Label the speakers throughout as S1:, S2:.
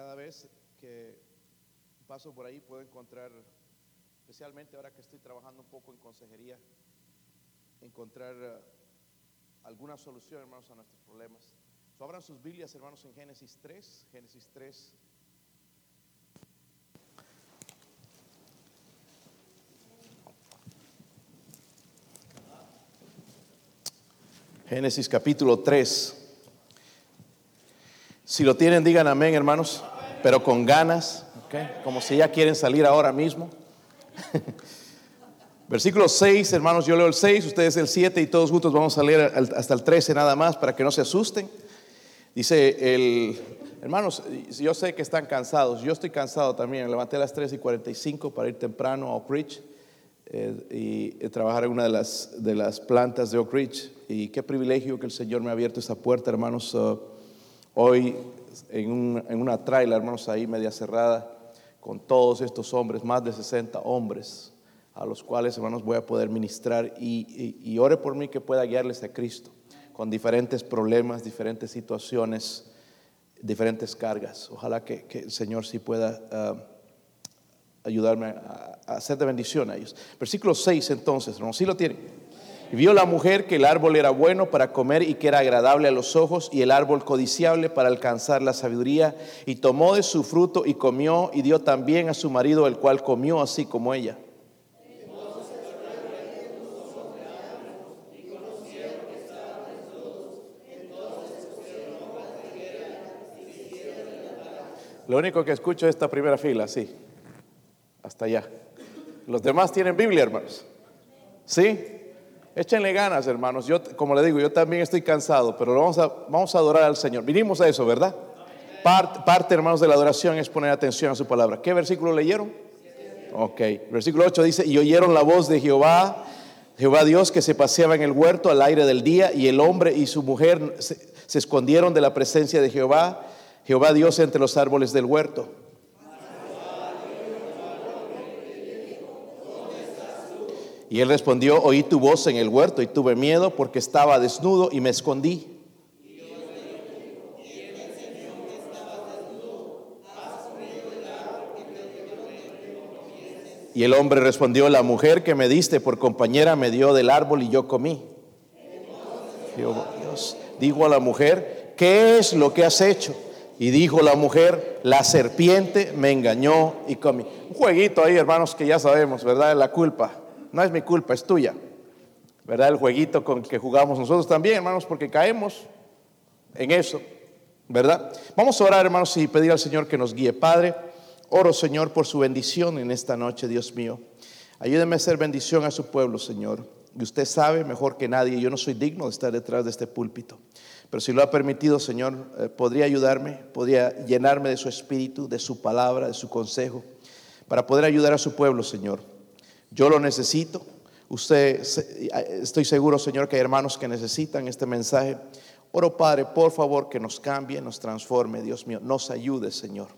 S1: cada vez que paso por ahí puedo encontrar, especialmente ahora que estoy trabajando un poco en consejería, encontrar uh, alguna solución, hermanos, a nuestros problemas. Abran sus Biblias, hermanos, en Génesis 3, Génesis 3. Génesis capítulo 3. Si lo tienen, digan amén, hermanos, pero con ganas, como si ya quieren salir ahora mismo. Versículo 6, hermanos, yo leo el 6, ustedes el 7 y todos juntos vamos a leer hasta el 13 nada más para que no se asusten. Dice el, hermanos, yo sé que están cansados, yo estoy cansado también, me levanté a las 3 y 45 para ir temprano a Oak Ridge eh, y trabajar en una de las, de las plantas de Oak Ridge. Y qué privilegio que el Señor me ha abierto esa puerta, hermanos. Uh, hoy en, en una traila, hermanos, ahí media cerrada, con todos estos hombres, más de 60 hombres, a los cuales, hermanos, voy a poder ministrar y, ore por mí que pueda guiarles a Cristo con diferentes problemas, diferentes situaciones, diferentes cargas. Ojalá que, el Señor sí pueda uh, ayudarme a, hacer de bendición a ellos. Versículo 6 entonces, hermanos, ¿sí lo tienen? Vio la mujer que el árbol era bueno para comer y que era agradable a los ojos y el árbol codiciable para alcanzar la sabiduría y tomó de su fruto y comió y dio también a su marido el cual comió así como ella. Lo único que escucho es esta primera fila, sí, hasta allá. Los demás tienen Biblia, hermanos. ¿Sí? Échenle ganas, hermanos. Yo, como le digo, yo también estoy cansado, pero vamos a, vamos a adorar al Señor. Vinimos a eso, ¿verdad? Parte, hermanos, de la adoración es poner atención a su palabra. ¿Qué versículo leyeron? Ok. Versículo 8 dice, y oyeron la voz de Jehová, Jehová Dios, que se paseaba en el huerto al aire del día, y el hombre y su mujer se escondieron de la presencia de Jehová, Jehová Dios entre los árboles del huerto. Y él respondió, oí tu voz en el huerto y tuve miedo porque estaba desnudo y me escondí. Y el hombre respondió, la mujer que me diste por compañera me dio del árbol y yo comí. Dios dijo a la mujer, ¿qué es lo que has hecho? Y dijo la mujer, la serpiente me engañó y comí. Un jueguito ahí, hermanos, que ya sabemos, ¿verdad? La culpa no es mi culpa, es tuya. ¿Verdad? El jueguito con que jugamos nosotros también, hermanos, porque caemos en eso. ¿Verdad? Vamos a orar, hermanos, y pedir al Señor que nos guíe. Padre, oro, Señor, por su bendición en esta noche, Dios mío. Ayúdeme a hacer bendición a su pueblo, Señor. Y usted sabe mejor que nadie, yo no soy digno de estar detrás de este púlpito. Pero si lo ha permitido, Señor, eh, podría ayudarme, podría llenarme de su espíritu, de su palabra, de su consejo, para poder ayudar a su pueblo, Señor. Yo lo necesito. Usted, estoy seguro, Señor, que hay hermanos que necesitan este mensaje. Oro, Padre, por favor, que nos cambie, nos transforme, Dios mío, nos ayude, Señor,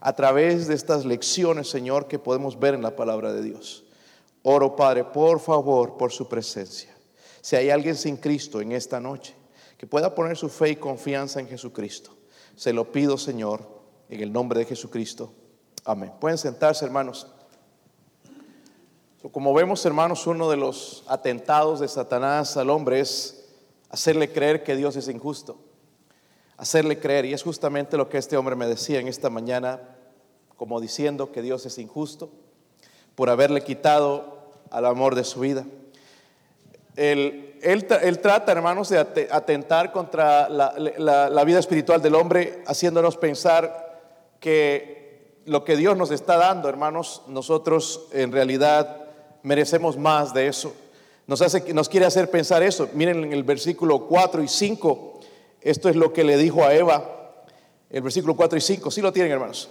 S1: a través de estas lecciones, Señor, que podemos ver en la palabra de Dios. Oro, Padre, por favor, por su presencia. Si hay alguien sin Cristo en esta noche, que pueda poner su fe y confianza en Jesucristo, se lo pido, Señor, en el nombre de Jesucristo. Amén. Pueden sentarse, hermanos. Como vemos, hermanos, uno de los atentados de Satanás al hombre es hacerle creer que Dios es injusto. Hacerle creer, y es justamente lo que este hombre me decía en esta mañana, como diciendo que Dios es injusto por haberle quitado al amor de su vida. Él, trata, hermanos, de atentar contra la, vida espiritual del hombre, haciéndonos pensar que lo que Dios nos está dando, hermanos, nosotros en realidad merecemos más de eso. Nos, hace, nos quiere hacer pensar eso. Miren en el versículo 4 y 5, esto es lo que le dijo a Eva. El versículo 4 y 5, ¿sí lo tienen hermanos?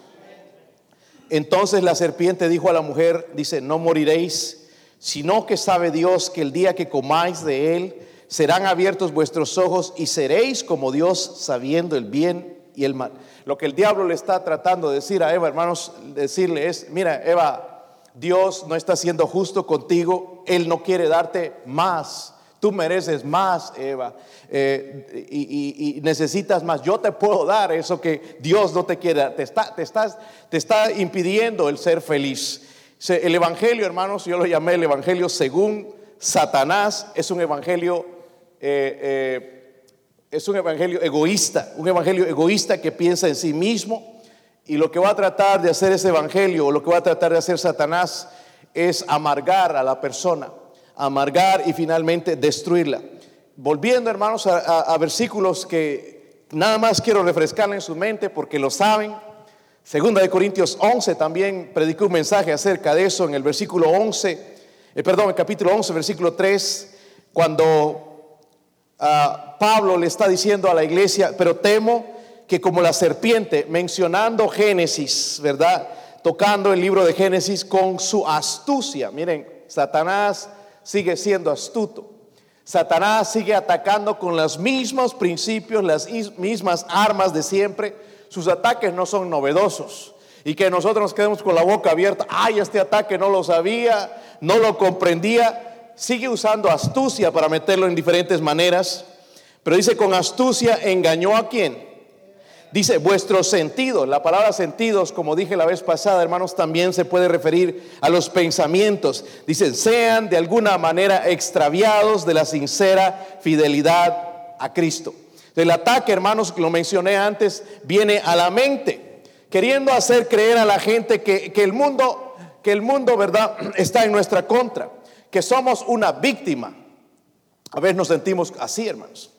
S1: Entonces la serpiente dijo a la mujer, dice, no moriréis, sino que sabe Dios que el día que comáis de él, serán abiertos vuestros ojos y seréis como Dios sabiendo el bien y el mal. Lo que el diablo le está tratando de decir a Eva, hermanos, decirle es, mira, Eva, Dios no está siendo justo contigo, Él no quiere darte más. Tú mereces más, Eva, eh, y, necesitas más. Yo te puedo dar eso que Dios no te quiere. Te está, te, estás, te está impidiendo el ser feliz. El Evangelio, hermanos, yo lo llamé el Evangelio según Satanás, es un Evangelio, eh, eh, es un Evangelio egoísta, un Evangelio egoísta que piensa en sí mismo. Y lo que va a tratar de hacer ese Evangelio, o lo que va a tratar de hacer Satanás, es amargar a la persona amargar y finalmente destruirla. Volviendo, hermanos, a, versículos que nada más quiero refrescarle en su mente porque lo saben. Segunda de Corintios 11 también predicó un mensaje acerca de eso en el versículo 11, eh, perdón, el capítulo 11, versículo 3, cuando ah, Pablo le está diciendo a la iglesia, pero temo que como la serpiente, mencionando Génesis, ¿verdad? Tocando el libro de Génesis con su astucia. Miren, Satanás sigue siendo astuto. Satanás sigue atacando con los mismos principios, las mismas armas de siempre. Sus ataques no son novedosos. Y que nosotros nos quedemos con la boca abierta. Ay, este ataque no lo sabía, no lo comprendía. Sigue usando astucia para meterlo en diferentes maneras. Pero dice, con astucia engañó a quién? Dice, vuestros sentidos, la palabra sentidos, como dije la vez pasada, hermanos, también se puede referir a los pensamientos. Dice, sean de alguna manera extraviados de la sincera fidelidad a Cristo. El ataque, hermanos, que lo mencioné antes, viene a la mente, queriendo hacer creer a la gente que, que el mundo, que el mundo, ¿verdad?, está en nuestra contra, que somos una víctima. A veces nos sentimos así, hermanos.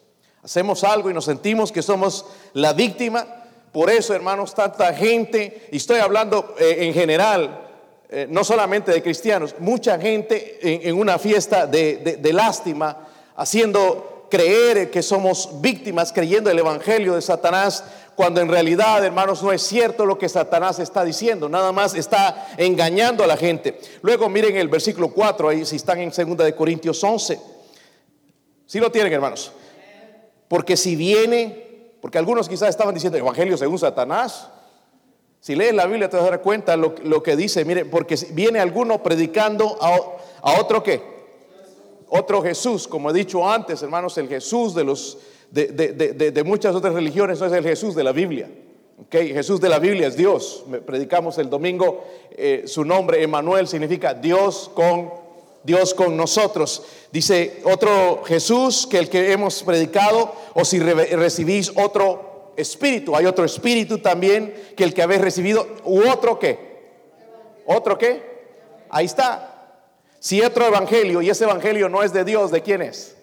S1: Hacemos algo y nos sentimos que somos la víctima. Por eso, hermanos, tanta gente, y estoy hablando eh, en general, eh, no solamente de cristianos, mucha gente en, una fiesta de, lástima, haciendo creer que somos víctimas, creyendo el Evangelio de Satanás, cuando en realidad, hermanos, no es cierto lo que Satanás está diciendo, nada más está engañando a la gente. Luego miren el versículo 4, ahí si están en 2 de Corintios 11. Si lo tienen, hermanos. Porque si viene, porque algunos quizás estaban diciendo Evangelio según Satanás. Si lees la Biblia te vas a dar cuenta lo, que dice, mire, porque viene alguno predicando a, otro qué? Otro Jesús, como he dicho antes, hermanos, el Jesús de, los, de, de, muchas otras religiones no es el Jesús de la Biblia. Okay, Jesús de la Biblia es Dios. Predicamos el domingo, eh, su nombre, Emanuel, significa Dios con Dios con nosotros. Dice otro Jesús que el que hemos predicado, o si recibís otro espíritu, hay otro espíritu también que el que habéis recibido, u otro qué, otro qué, ahí está. Si otro evangelio y ese evangelio no es de Dios, ¿de quién es?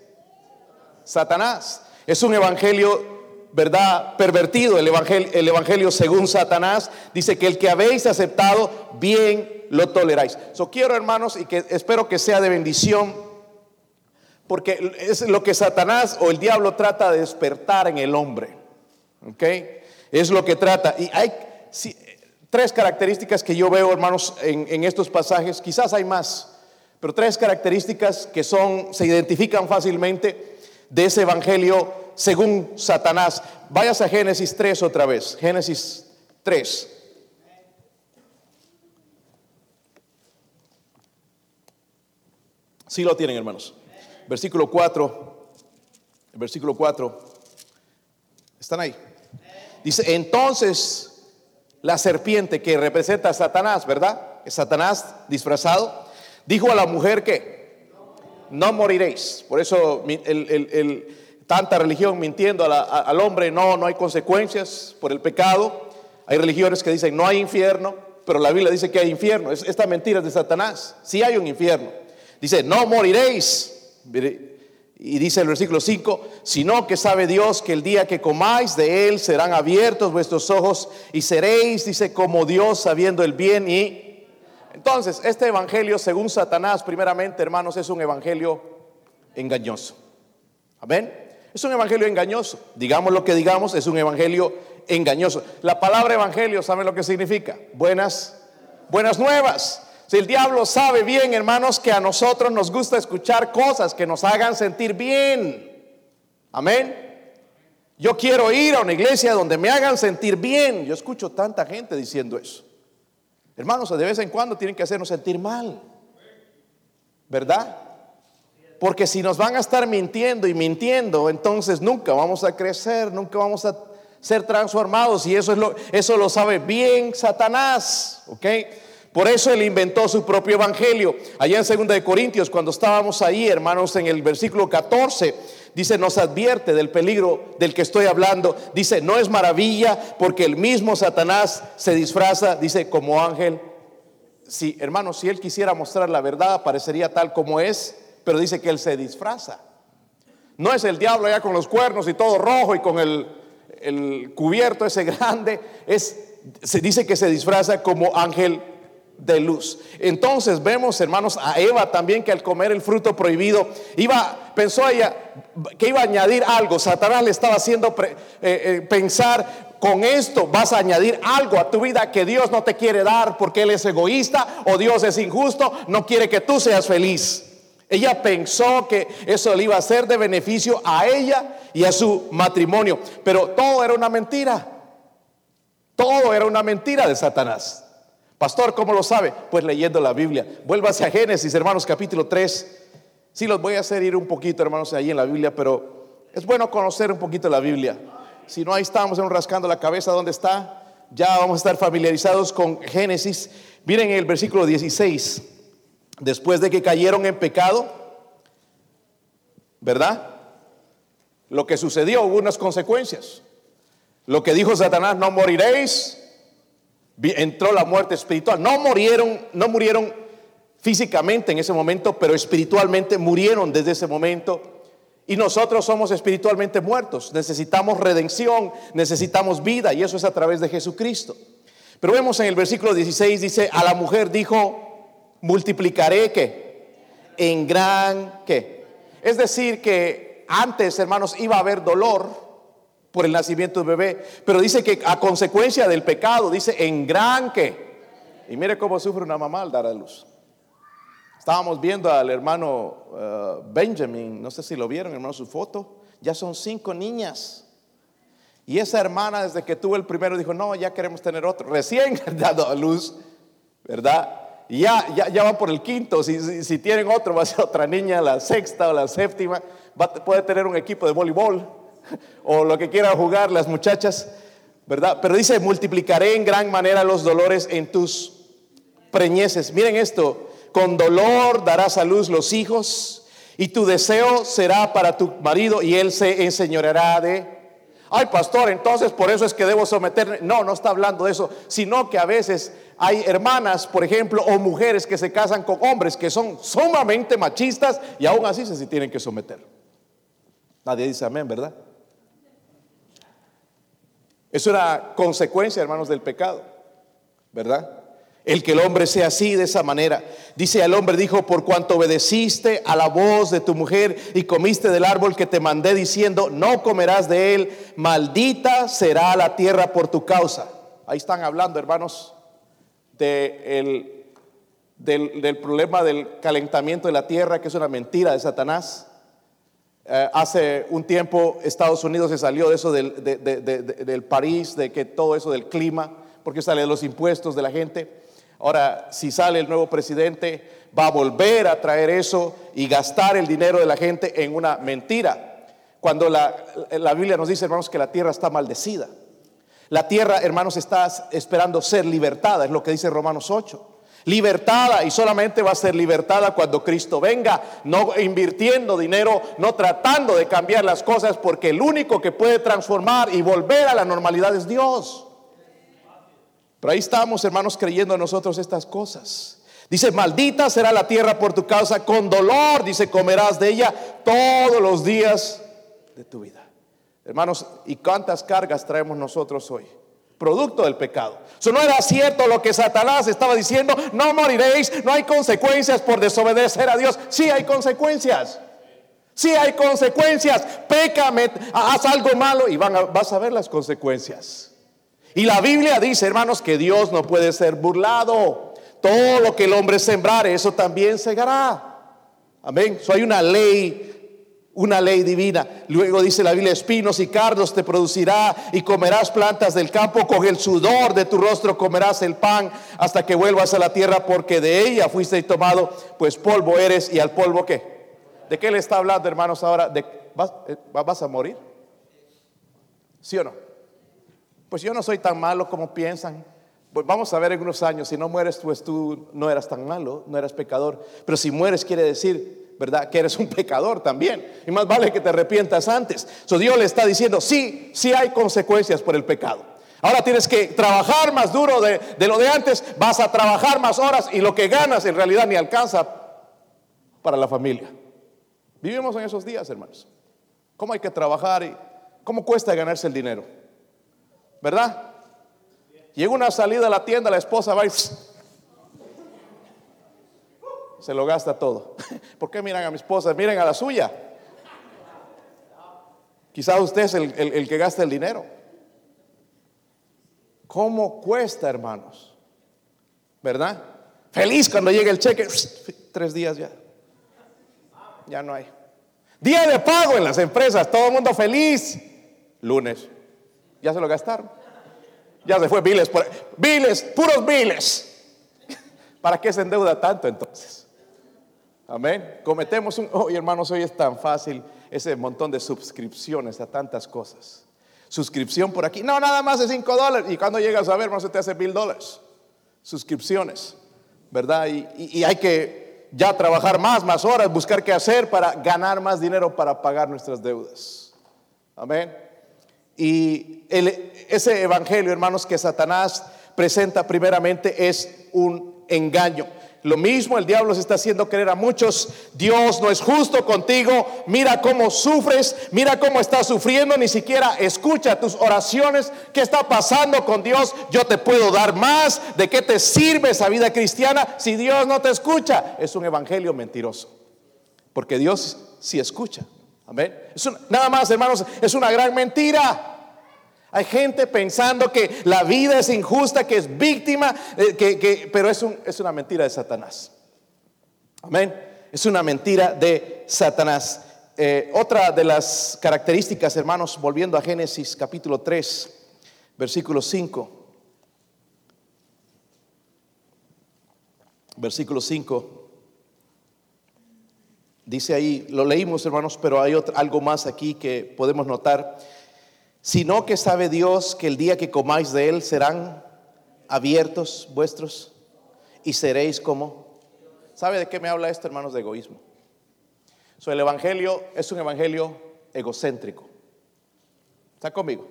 S1: Satanás. Es un evangelio ¿verdad? Pervertido el evangelio, el evangelio según Satanás, dice que el que habéis aceptado, bien lo toleráis. So quiero, hermanos, y que espero que sea de bendición, porque es lo que Satanás o el diablo trata de despertar en el hombre. ¿Ok? Es lo que trata. Y hay tres características que yo veo, hermanos, en, estos pasajes. Quizás hay más, pero tres características que son, se identifican fácilmente de ese evangelio según Satanás. Vayas a Génesis 3 otra vez. Génesis 3. Sí lo tienen, hermanos. Versículo 4. Versículo 4. ¿Están ahí? Dice, entonces la serpiente que representa a Satanás, ¿verdad? Es Satanás disfrazado. Dijo a la mujer que no moriréis. Por eso tanta religión mintiendo al hombre, no, no hay consecuencias por el pecado. Hay religiones que dicen no hay infierno, pero la Biblia dice que hay infierno. esta mentira es de Satanás. Sí hay un infierno. Dice, no moriréis. Y dice el versículo 5, sino que sabe Dios que el día que comáis de él serán abiertos vuestros ojos y seréis, dice, como Dios sabiendo el bien y... Entonces, este evangelio, según Satanás, primeramente, hermanos, es un evangelio engañoso. Amén. Es un evangelio engañoso. Digamos lo que digamos, es un evangelio engañoso. La palabra evangelio, ¿saben lo que significa? Buenas, buenas nuevas. Si el diablo sabe bien, hermanos, que a nosotros nos gusta escuchar cosas que nos hagan sentir bien. Amén. Yo quiero ir a una iglesia donde me hagan sentir bien. Yo escucho tanta gente diciendo eso. Hermanos, de vez en cuando tienen que hacernos sentir mal. ¿Verdad? Porque si nos van a estar mintiendo y mintiendo, entonces nunca vamos a crecer, nunca vamos a ser transformados. Y eso, es lo, eso lo sabe bien Satanás. ¿Ok? Por eso él inventó su propio evangelio. Allá en 2 de Corintios, cuando estábamos ahí, hermanos, en el versículo 14, dice, nos advierte del peligro del que estoy hablando. Dice, no es maravilla porque el mismo Satanás se disfraza, dice, como ángel. Sí, hermanos, si él quisiera mostrar la verdad, aparecería tal como es pero dice que él se disfraza. No es el diablo allá con los cuernos y todo rojo y con el, el cubierto ese grande. Es, se dice que se disfraza como ángel de luz. Entonces vemos, hermanos, a Eva también que al comer el fruto prohibido, iba, pensó ella que iba a añadir algo. Satanás le estaba haciendo eh, eh, pensar, con esto vas a añadir algo a tu vida que Dios no te quiere dar porque Él es egoísta o Dios es injusto, no quiere que tú seas feliz. Ella pensó que eso le iba a ser de beneficio a ella y a su matrimonio, pero todo era una mentira. Todo era una mentira de Satanás. Pastor, ¿cómo lo sabe? Pues leyendo la Biblia. Vuélvase a Génesis, hermanos, capítulo 3. Sí, los voy a hacer ir un poquito, hermanos, ahí en la Biblia, pero es bueno conocer un poquito la Biblia. Si no, ahí estamos rascando la cabeza donde está. Ya vamos a estar familiarizados con Génesis. Miren el versículo 16 después de que cayeron en pecado, ¿verdad? Lo que sucedió hubo unas consecuencias. Lo que dijo Satanás, no moriréis, entró la muerte espiritual. No murieron, no murieron físicamente en ese momento, pero espiritualmente murieron desde ese momento. Y nosotros somos espiritualmente muertos. Necesitamos redención, necesitamos vida, y eso es a través de Jesucristo. Pero vemos en el versículo 16, dice, a la mujer dijo, multiplicaré que en gran que. Es decir, que antes, hermanos, iba a haber dolor por el nacimiento del bebé, pero dice que a consecuencia del pecado, dice en gran que. Y mire cómo sufre una mamá al dar a luz. Estábamos viendo al hermano uh, Benjamin, no sé si lo vieron, hermano, su foto. Ya son cinco niñas. Y esa hermana, desde que tuvo el primero, dijo: No, ya queremos tener otro. Recién dado a luz, ¿verdad? ya, ya, ya van por el quinto, si, si, tienen otro, va a ser otra niña, la sexta o la séptima, puede tener un equipo de voleibol o lo que quieran jugar las muchachas, ¿verdad? Pero dice, multiplicaré en gran manera los dolores en tus preñeces. Miren esto, con dolor darás a luz los hijos y tu deseo será para tu marido y él se enseñoreará de Ay, pastor, entonces por eso es que debo someterme. No, no está hablando de eso, sino que a veces hay hermanas, por ejemplo, o mujeres que se casan con hombres que son sumamente machistas y aún así se tienen que someter. Nadie dice amén, ¿verdad? Es una consecuencia, hermanos, del pecado, ¿verdad? El que el hombre sea así, de esa manera. Dice al hombre, dijo, por cuanto obedeciste a la voz de tu mujer y comiste del árbol que te mandé diciendo, no comerás de él, maldita será la tierra por tu causa. Ahí están hablando, hermanos, de del, problema del calentamiento de la tierra, que es una mentira de Satanás. Eh, hace un tiempo Estados Unidos se salió de eso del, del París, de que todo eso del clima, porque sale de los impuestos de la gente. Ahora, si sale el nuevo presidente, va a volver a traer eso y gastar el dinero de la gente en una mentira. Cuando la, Biblia nos dice, hermanos, que la tierra está maldecida. La tierra, hermanos, está esperando ser libertada, es lo que dice Romanos 8. Libertada y solamente va a ser libertada cuando Cristo venga, no invirtiendo dinero, no tratando de cambiar las cosas, porque el único que puede transformar y volver a la normalidad es Dios. Pero ahí estamos, hermanos, creyendo nosotros estas cosas. Dice, maldita será la tierra por tu causa, con dolor, dice, comerás de ella todos los días de tu vida. Hermanos, ¿y cuántas cargas traemos nosotros hoy? Producto del pecado. Eso no era cierto lo que Satanás estaba diciendo, no moriréis, no hay consecuencias por desobedecer a Dios. Sí hay consecuencias. Sí hay consecuencias. Pécame, haz algo malo y vas a ver las consecuencias. Y la Biblia dice, hermanos, que Dios no puede ser burlado. Todo lo que el hombre sembrare, eso también segará. Amén. So hay una ley, una ley divina. Luego dice la Biblia, espinos y cardos te producirá y comerás plantas del campo, con el sudor de tu rostro comerás el pan hasta que vuelvas a la tierra porque de ella fuiste tomado, pues polvo eres y al polvo qué? ¿De qué le está hablando, hermanos, ahora? ¿De, ¿vas, eh, ¿Vas a morir? ¿Sí o no? Pues yo no soy tan malo como piensan. Pues vamos a ver en unos años, si no mueres, pues tú no eras tan malo, no eras pecador. Pero si mueres quiere decir, ¿verdad? Que eres un pecador también. Y más vale que te arrepientas antes. So Dios le está diciendo, sí, sí hay consecuencias por el pecado. Ahora tienes que trabajar más duro de, de lo de antes, vas a trabajar más horas y lo que ganas en realidad ni alcanza para la familia. Vivimos en esos días, hermanos. ¿Cómo hay que trabajar y cómo cuesta ganarse el dinero? ¿Verdad? Llega una salida a la tienda, la esposa va y se lo gasta todo. ¿Por qué miran a mi esposa? Miren a la suya. Quizás usted es el, el que gasta el dinero. ¿Cómo cuesta, hermanos? ¿Verdad? Feliz cuando llega el cheque, tres días ya. Ya no hay. Día de pago en las empresas, todo el mundo feliz. Lunes, ya se lo gastaron. Ya se fue biles, por, puros biles. ¿Para qué se endeuda tanto entonces? Amén. Cometemos un, hoy hermanos, hoy es tan fácil ese montón de suscripciones a tantas cosas. Suscripción por aquí, no, nada más de 5 dólares. Y cuando llegas a ver, no se te hace mil dólares. Suscripciones, ¿verdad? Y, hay que ya trabajar más, más horas, buscar qué hacer para ganar más dinero para pagar nuestras deudas. Amén. Y ese evangelio, hermanos, que Satanás presenta primeramente es un engaño. Lo mismo el diablo se está haciendo creer a muchos, Dios no es justo contigo, mira cómo sufres, mira cómo estás sufriendo, ni siquiera escucha tus oraciones, qué está pasando con Dios, yo te puedo dar más, de qué te sirve esa vida cristiana si Dios no te escucha. Es un evangelio mentiroso, porque Dios sí escucha. Amén. Es nada más, hermanos, es una gran mentira. Hay gente pensando que la vida es injusta, que es víctima, eh, que, pero es, un, es una mentira de Satanás. Amén. Es una mentira de Satanás. Eh, otra de las características, hermanos, volviendo a Génesis capítulo 3, versículo 5. Versículo 5. Dice ahí, lo leímos hermanos, pero hay algo más aquí que podemos notar sino que sabe Dios que el día que comáis de él serán abiertos vuestros y seréis como. ¿Sabe de qué me habla esto, hermanos, de egoísmo? So, el Evangelio es un Evangelio egocéntrico. ¿Está conmigo?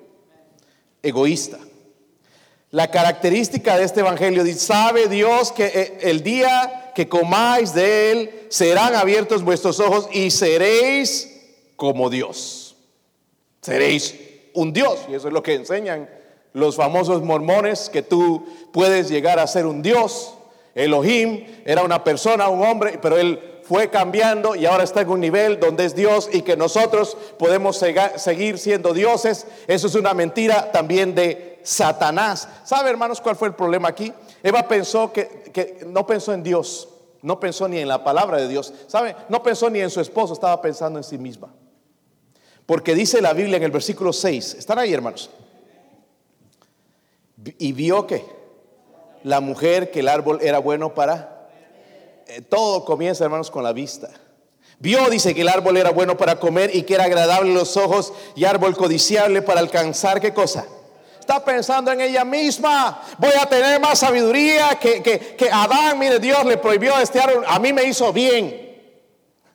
S1: Egoísta. La característica de este Evangelio dice, sabe Dios que eh, el día que comáis de él serán abiertos vuestros ojos y seréis como Dios. Seréis un Dios. Y eso es lo que enseñan los famosos mormones, que tú puedes llegar a ser un Dios. Elohim era una persona, un hombre, pero él fue cambiando y ahora está en un nivel donde es Dios y que nosotros podemos seguir siendo dioses. Eso es una mentira también de Satanás. ¿Sabe, hermanos, cuál fue el problema aquí? Eva pensó que, que no pensó en Dios, no pensó ni en la palabra de Dios. ¿Sabe? No pensó ni en su esposo, estaba pensando en sí misma. Porque dice la Biblia en el versículo 6, están ahí hermanos, y vio que la mujer, que el árbol era bueno para... Eh, todo comienza hermanos con la vista. Vio, dice que el árbol era bueno para comer y que era agradable los ojos y árbol codiciable para alcanzar qué cosa. Está pensando en ella misma. Voy a tener más sabiduría que, que, que Adán. Mire, Dios le prohibió este árbol. A mí me hizo bien.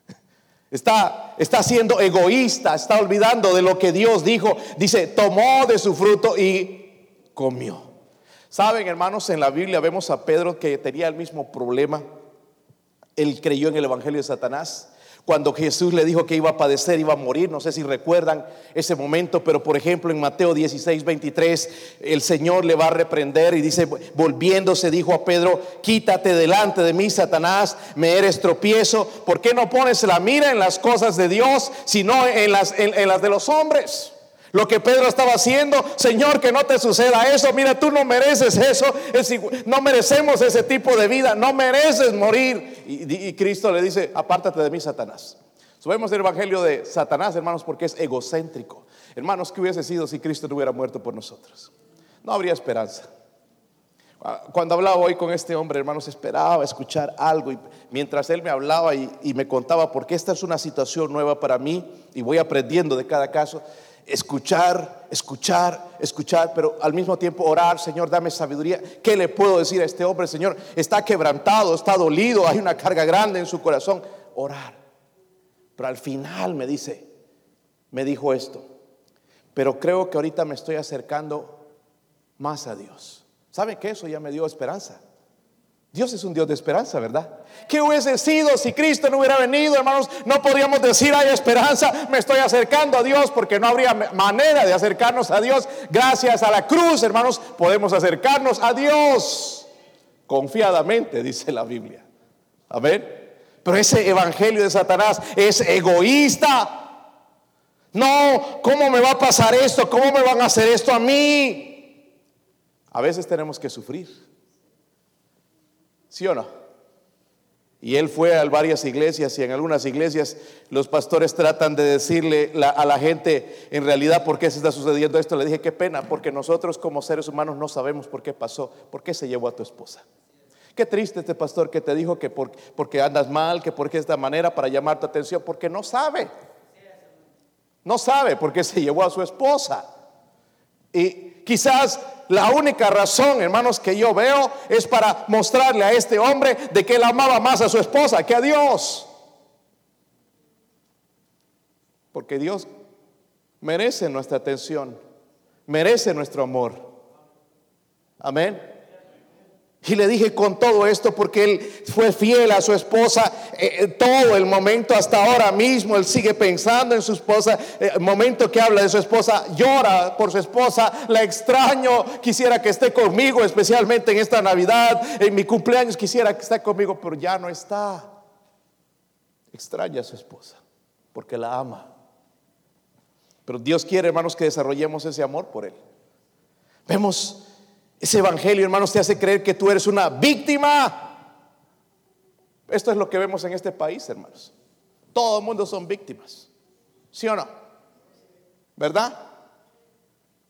S1: Está, está siendo egoísta, está olvidando de lo que Dios dijo. Dice, tomó de su fruto y comió. Saben, hermanos, en la Biblia vemos a Pedro que tenía el mismo problema. Él creyó en el Evangelio de Satanás. Cuando Jesús le dijo que iba a padecer, iba a morir, no sé si recuerdan ese momento, pero por ejemplo en Mateo 16, 23, el Señor le va a reprender y dice, volviéndose, dijo a Pedro, quítate delante de mí, Satanás, me eres tropiezo, ¿por qué no pones la mira en las cosas de Dios, sino en las, en las de los hombres? Lo que Pedro estaba haciendo, Señor, que no te suceda eso. Mira, tú no mereces eso. No merecemos ese tipo de vida. No mereces morir. Y, Cristo le dice, apártate de mí, Satanás. Subemos el evangelio de Satanás, hermanos, porque es egocéntrico. Hermanos, ¿qué hubiese sido si Cristo no hubiera muerto por nosotros? No habría esperanza. Ah, cuando hablaba hoy con este hombre, hermanos, esperaba escuchar algo y mientras él me hablaba y, y, me contaba, porque esta es una situación nueva para mí y voy aprendiendo de cada caso, escuchar, escuchar, escuchar, pero al mismo tiempo orar, Señor, dame sabiduría. ¿Qué le puedo decir a este hombre, Señor? Está quebrantado, está dolido, hay una carga grande en su corazón. Orar. Pero al final me dice, me dijo esto, pero creo que ahorita me estoy acercando más a Dios. ¿Saben que eso ya me dio esperanza? Dios es un Dios de esperanza, ¿verdad? ¿Qué hubiese sido si Cristo no hubiera venido, hermanos? No podríamos decir, hay esperanza, me estoy acercando a Dios, porque no habría manera de acercarnos a Dios. Gracias a la cruz, hermanos, podemos acercarnos a Dios confiadamente, dice la Biblia. Amén. Pero ese evangelio de Satanás es egoísta. No, ¿cómo me va a pasar esto? ¿Cómo me van a hacer esto a mí? A veces tenemos que sufrir. ¿Sí o no? Y él fue a varias iglesias y en algunas iglesias los pastores tratan de decirle a la gente en realidad por qué se está sucediendo esto. Le dije, qué pena, porque nosotros como seres humanos no sabemos por qué pasó, por qué se llevó a tu esposa. Qué triste este pastor que te dijo que porque andas mal, que porque esta manera para llamar tu atención, porque no sabe. No sabe por qué se llevó a su esposa. Y quizás la única razón, hermanos, que yo veo es para mostrarle a este hombre de que él amaba más a su esposa que a Dios. Porque Dios merece nuestra atención, merece nuestro amor. Amén. Y le dije con todo esto porque él fue fiel a su esposa eh, eh, todo el momento hasta ahora mismo. Él sigue pensando en su esposa. Eh, el momento que habla de su esposa, llora por su esposa. La extraño. Quisiera que esté conmigo, especialmente en esta Navidad. En mi cumpleaños quisiera que esté conmigo, pero ya no está. Extraña a su esposa porque la ama. Pero Dios quiere, hermanos, que desarrollemos ese amor por Él. Vemos ese evangelio, hermanos, te hace creer que tú eres una víctima. Esto es lo que vemos en este país, hermanos. Todo el mundo son víctimas. ¿Sí o no? ¿Verdad?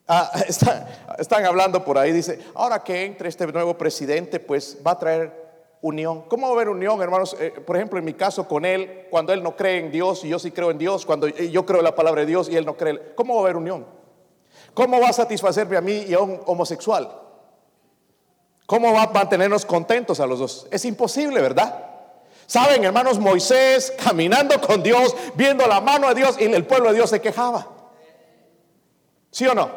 S1: Ah, están hablando por ahí, dice, ahora que entre este nuevo presidente, pues va a traer unión. ¿Cómo va a haber unión, hermanos? Eh, por ejemplo, en mi caso con él, cuando él no cree en Dios y yo sí creo en Dios, cuando yo creo en la palabra de Dios y él no cree, ¿cómo va a haber unión? ¿Cómo va a satisfacerme a mí y a un homosexual? ¿Cómo va a mantenernos contentos a los dos? Es imposible, ¿verdad? Saben, hermanos, Moisés caminando con Dios, viendo la mano de Dios y el pueblo de Dios se quejaba. ¿Sí o no?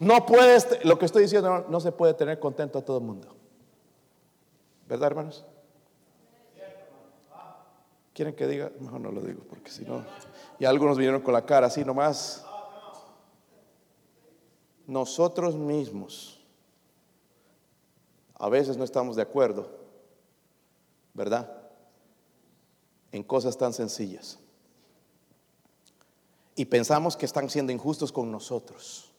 S1: No puedes, lo que estoy diciendo, no, se puede tener contento a todo el mundo. ¿Verdad, hermanos? ¿Quieren que diga? Mejor no lo digo, porque si no, y algunos vinieron con la cara así nomás. Nosotros mismos a veces no estamos de acuerdo, ¿verdad? En cosas tan sencillas. Y pensamos que están siendo injustos con nosotros.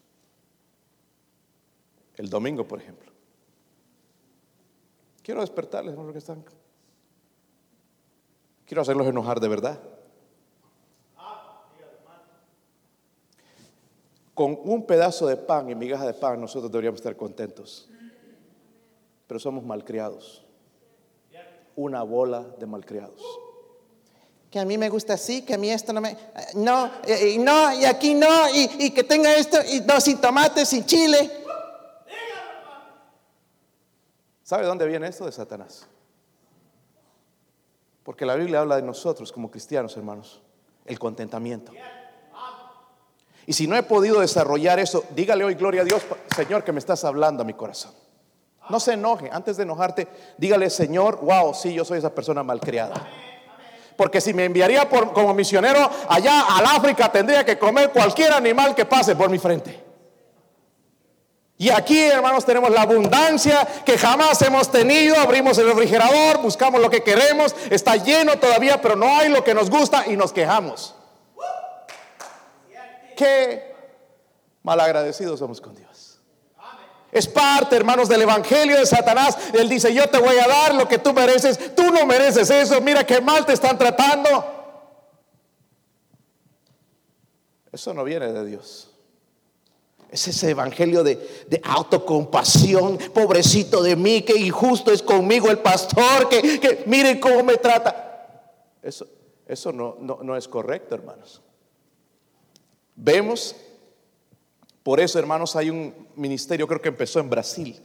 S1: El domingo, por ejemplo. Quiero despertarles, que están. Quiero hacerlos enojar de verdad. Con un pedazo de pan y migaja de pan nosotros deberíamos estar contentos pero somos malcriados. Una bola de malcriados. Que a mí me gusta así, que a mí esto no me... No, y no, y aquí no, y, que tenga esto, y no, sin tomate, sin chile. ¿Sabe dónde viene esto de Satanás? Porque la Biblia habla de nosotros como cristianos, hermanos, el contentamiento. Y si no he podido desarrollar eso, dígale hoy gloria a Dios, Señor, que me estás hablando a mi corazón. No se enoje. Antes de enojarte, dígale, Señor, wow, sí, yo soy esa persona malcriada. Porque si me enviaría como misionero allá al África, tendría que comer cualquier animal que pase por mi frente. Y aquí, hermanos, tenemos la abundancia que jamás hemos tenido. Abrimos el refrigerador, buscamos lo que queremos, está lleno todavía, pero no hay lo que nos gusta y nos quejamos. Qué malagradecidos somos con Dios. Es parte, hermanos, del Evangelio de Satanás. Él dice, yo te voy a dar lo que tú mereces. Tú no mereces eso. Mira qué mal te están tratando. Eso no viene de Dios. Es ese evangelio de, autocompasión, pobrecito de mí, que injusto es conmigo el pastor, que, que miren cómo me trata. Eso, eso no, no, es correcto, hermanos. Vemos, por eso, hermanos, hay un ministerio, creo que empezó en Brasil,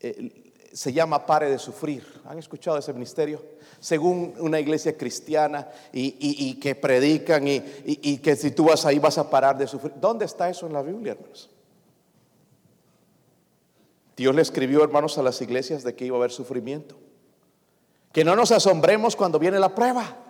S1: eh, se llama Pare de Sufrir. ¿Han escuchado ese ministerio? Según una iglesia cristiana y, que predican y, y, que si tú vas ahí vas a parar de sufrir. ¿Dónde está eso en la Biblia, hermanos? Dios le escribió, hermanos, a las iglesias de que iba a haber sufrimiento. Que no nos asombremos cuando viene la prueba.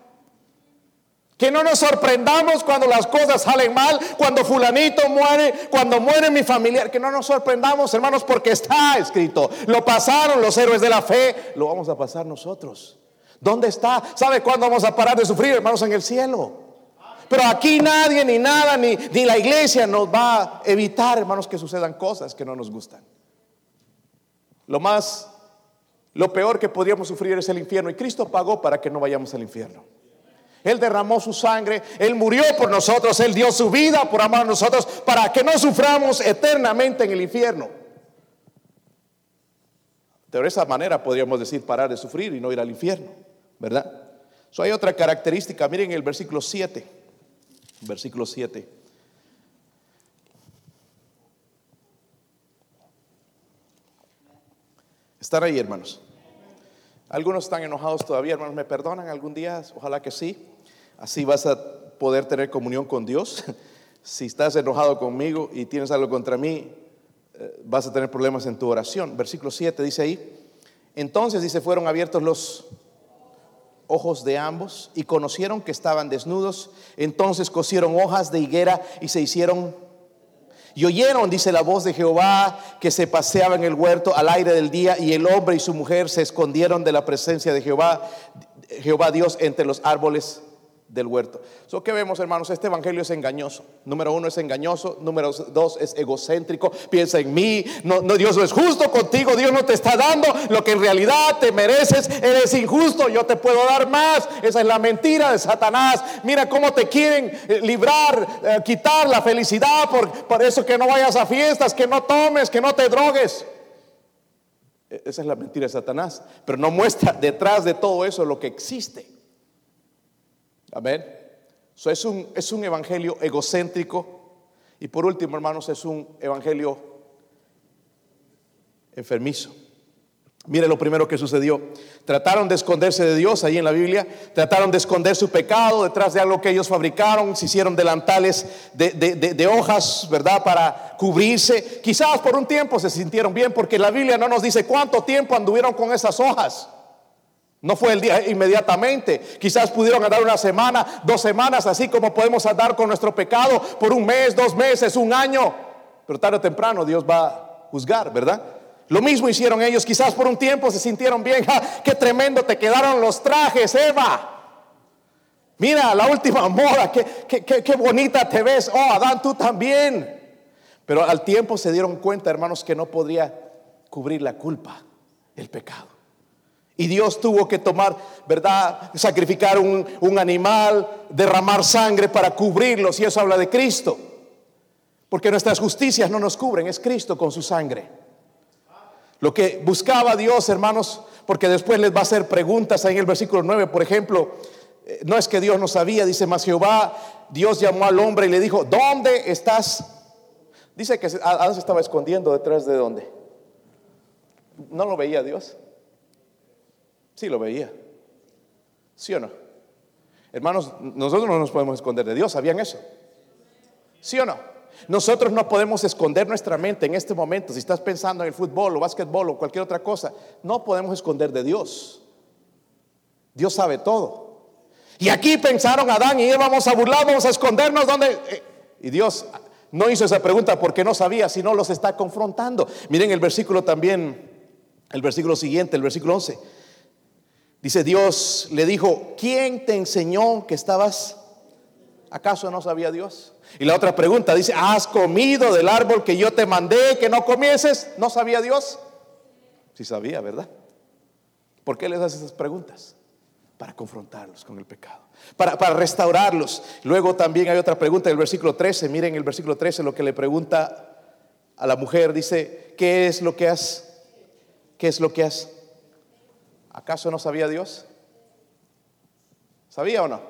S1: Que no nos sorprendamos cuando las cosas salen mal, cuando fulanito muere, cuando muere mi familiar. Que no nos sorprendamos, hermanos, porque está escrito. Lo pasaron los héroes de la fe, lo vamos a pasar nosotros. ¿Dónde está? ¿Sabe cuándo vamos a parar de sufrir, hermanos? En el cielo. Pero aquí nadie, ni nada, ni, ni la iglesia nos va a evitar, hermanos, que sucedan cosas que no nos gustan. Lo más, lo peor que podríamos sufrir es el infierno. Y Cristo pagó para que no vayamos al infierno. Él derramó su sangre, Él murió por nosotros, Él dio su vida por amar a nosotros para que no suframos eternamente en el infierno. De esa manera podríamos decir parar de sufrir y no ir al infierno, ¿verdad? So, hay otra característica, miren el versículo 7, versículo 7. ¿Están ahí, hermanos? Algunos están enojados todavía, hermanos. ¿Me perdonan algún día? Ojalá que sí. Así vas a poder tener comunión con Dios. Si estás enojado conmigo y tienes algo contra mí, eh, vas a tener problemas en tu oración. Versículo 7 dice ahí. Entonces dice, fueron abiertos los ojos de ambos y conocieron que estaban desnudos. Entonces cosieron hojas de higuera y se hicieron y oyeron, dice la voz de Jehová, que se paseaba en el huerto al aire del día y el hombre y su mujer se escondieron de la presencia de Jehová, Jehová Dios entre los árboles del huerto. So, ¿Qué vemos, hermanos? Este evangelio es engañoso. Número uno es engañoso. Número dos es egocéntrico. Piensa en mí. No, no, Dios no es justo contigo. Dios no te está dando lo que en realidad te mereces. Eres injusto. Yo te puedo dar más. Esa es la mentira de Satanás. Mira cómo te quieren eh, librar, eh, quitar la felicidad por, por eso que no vayas a fiestas, que no tomes, que no te drogues. E, esa es la mentira de Satanás. Pero no muestra detrás de todo eso lo que existe. Amén. Eso es, un, es un evangelio egocéntrico. Y por último, hermanos, es un evangelio enfermizo. Mire lo primero que sucedió. Trataron de esconderse de Dios ahí en la Biblia. Trataron de esconder su pecado detrás de algo que ellos fabricaron. Se hicieron delantales de, de, hojas, ¿verdad? Para cubrirse. Quizás por un tiempo se sintieron bien porque la Biblia no nos dice cuánto tiempo anduvieron con esas hojas. No fue el día inmediatamente. Quizás pudieron andar una semana, dos semanas, así como podemos andar con nuestro pecado por un mes, dos meses, un año. Pero tarde o temprano Dios va a juzgar, ¿verdad? Lo mismo hicieron ellos. Quizás por un tiempo se sintieron bien. ¡Qué tremendo te quedaron los trajes, Eva! Mira, la última moda, qué, qué bonita te ves. Oh, Adán, tú también. Pero al tiempo se dieron cuenta, hermanos, que no podría cubrir la culpa, el pecado. Y Dios tuvo que tomar, ¿verdad? Sacrificar un, animal, derramar sangre para cubrirlos. Y eso habla de Cristo. Porque nuestras justicias no nos cubren, es Cristo con su sangre. Lo que buscaba Dios, hermanos, porque después les va a hacer preguntas ahí en el versículo 9, por ejemplo, eh, no es que Dios no sabía, dice más Jehová, Dios llamó al hombre y le dijo, ¿dónde estás? Dice que Adán se estaba escondiendo detrás de dónde. No lo veía Dios. Sí lo veía. ¿Sí o no? Hermanos, nosotros no nos podemos esconder de Dios, ¿sabían eso? ¿Sí o no? Nosotros no podemos esconder nuestra mente en este momento. Si estás pensando en el fútbol o básquetbol o cualquier otra cosa, no podemos esconder de Dios. Dios sabe todo. Y aquí pensaron Adán y Eva, vamos a burlar, vamos a escondernos donde... Eh, y Dios no hizo esa pregunta porque no sabía, sino los está confrontando. Miren el versículo también, el versículo siguiente, el versículo 11. Dice Dios, le dijo, ¿quién te enseñó que estabas? ¿Acaso no sabía Dios? Y la otra pregunta dice, ¿has comido del árbol que yo te mandé que no comieses? ¿No sabía Dios? Sí sabía, ¿verdad? ¿Por qué les hace esas preguntas? Para confrontarlos con el pecado, para, para restaurarlos. Luego también hay otra pregunta en el versículo 13. Miren el versículo 13 lo que le pregunta a la mujer, dice, ¿qué es lo que has? ¿Qué es lo que has? ¿Acaso no sabía Dios? ¿Sabía o no?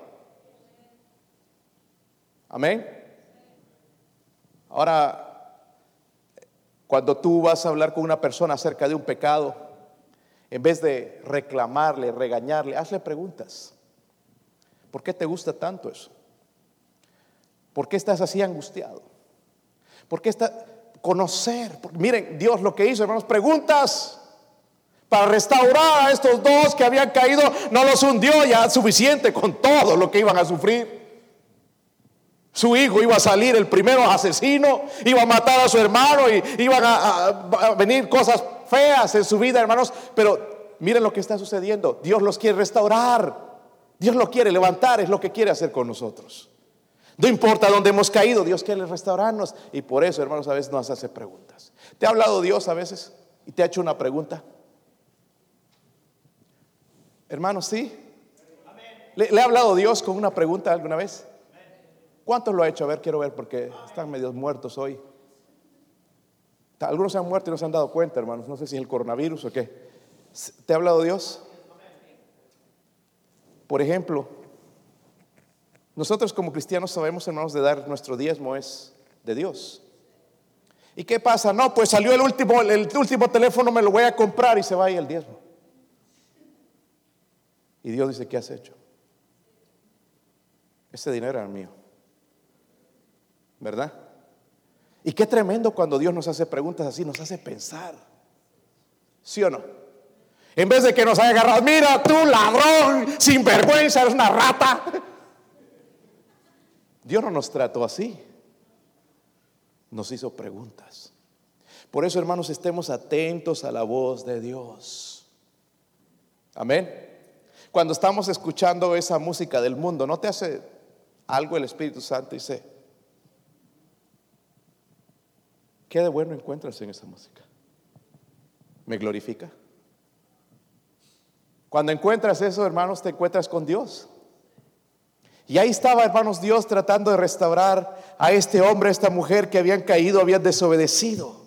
S1: Amén. Ahora, cuando tú vas a hablar con una persona acerca de un pecado, en vez de reclamarle, regañarle, hazle preguntas. ¿Por qué te gusta tanto eso? ¿Por qué estás así angustiado? ¿Por qué estás conocer? miren, Dios lo que hizo, hermanos, preguntas para restaurar a estos dos que habían caído, no los hundió ya suficiente con todo lo que iban a sufrir. Su hijo iba a salir el primero asesino, iba a matar a su hermano y iban a venir cosas feas en su vida, hermanos, pero miren lo que está sucediendo. Dios los quiere restaurar. Dios lo quiere levantar, es lo que quiere hacer con nosotros. No importa dónde hemos caído, Dios quiere restaurarnos. Y por eso, hermanos, a veces nos hace preguntas. ¿Te ha hablado Dios a veces y te ha hecho una pregunta? Hermanos, ¿sí? ¿Le, ¿Le, ha hablado Dios con una pregunta alguna vez? ¿Cuántos lo ha hecho? A ver, quiero ver porque están medio muertos hoy. Algunos se han muerto y no se han dado cuenta, hermanos. No sé si es el coronavirus o qué. ¿Te ha hablado Dios? Por ejemplo, nosotros como cristianos sabemos, hermanos, de dar nuestro diezmo es de Dios. ¿Y qué pasa? No, pues salió el último, el último teléfono, me lo voy a comprar y se va ahí el diezmo. Y Dios dice, ¿qué has hecho? Ese dinero era mío. ¿Verdad? Y qué tremendo cuando Dios nos hace preguntas así, nos hace pensar. ¿Sí o no? En vez de que nos haya agarrado, mira tú ladrón, sin vergüenza, eres una rata. Dios no nos trató así. Nos hizo preguntas. Por eso, hermanos, estemos atentos a la voz de Dios. Amén. Cuando estamos escuchando esa música del mundo, ¿no te hace algo el Espíritu Santo y dice, ¿Qué de bueno encuentras en esa música? ¿Me glorifica? Cuando encuentras eso, hermanos, te encuentras con Dios. Y ahí estaba, hermanos, Dios tratando de restaurar a este hombre, a esta mujer que habían caído, habían desobedecido.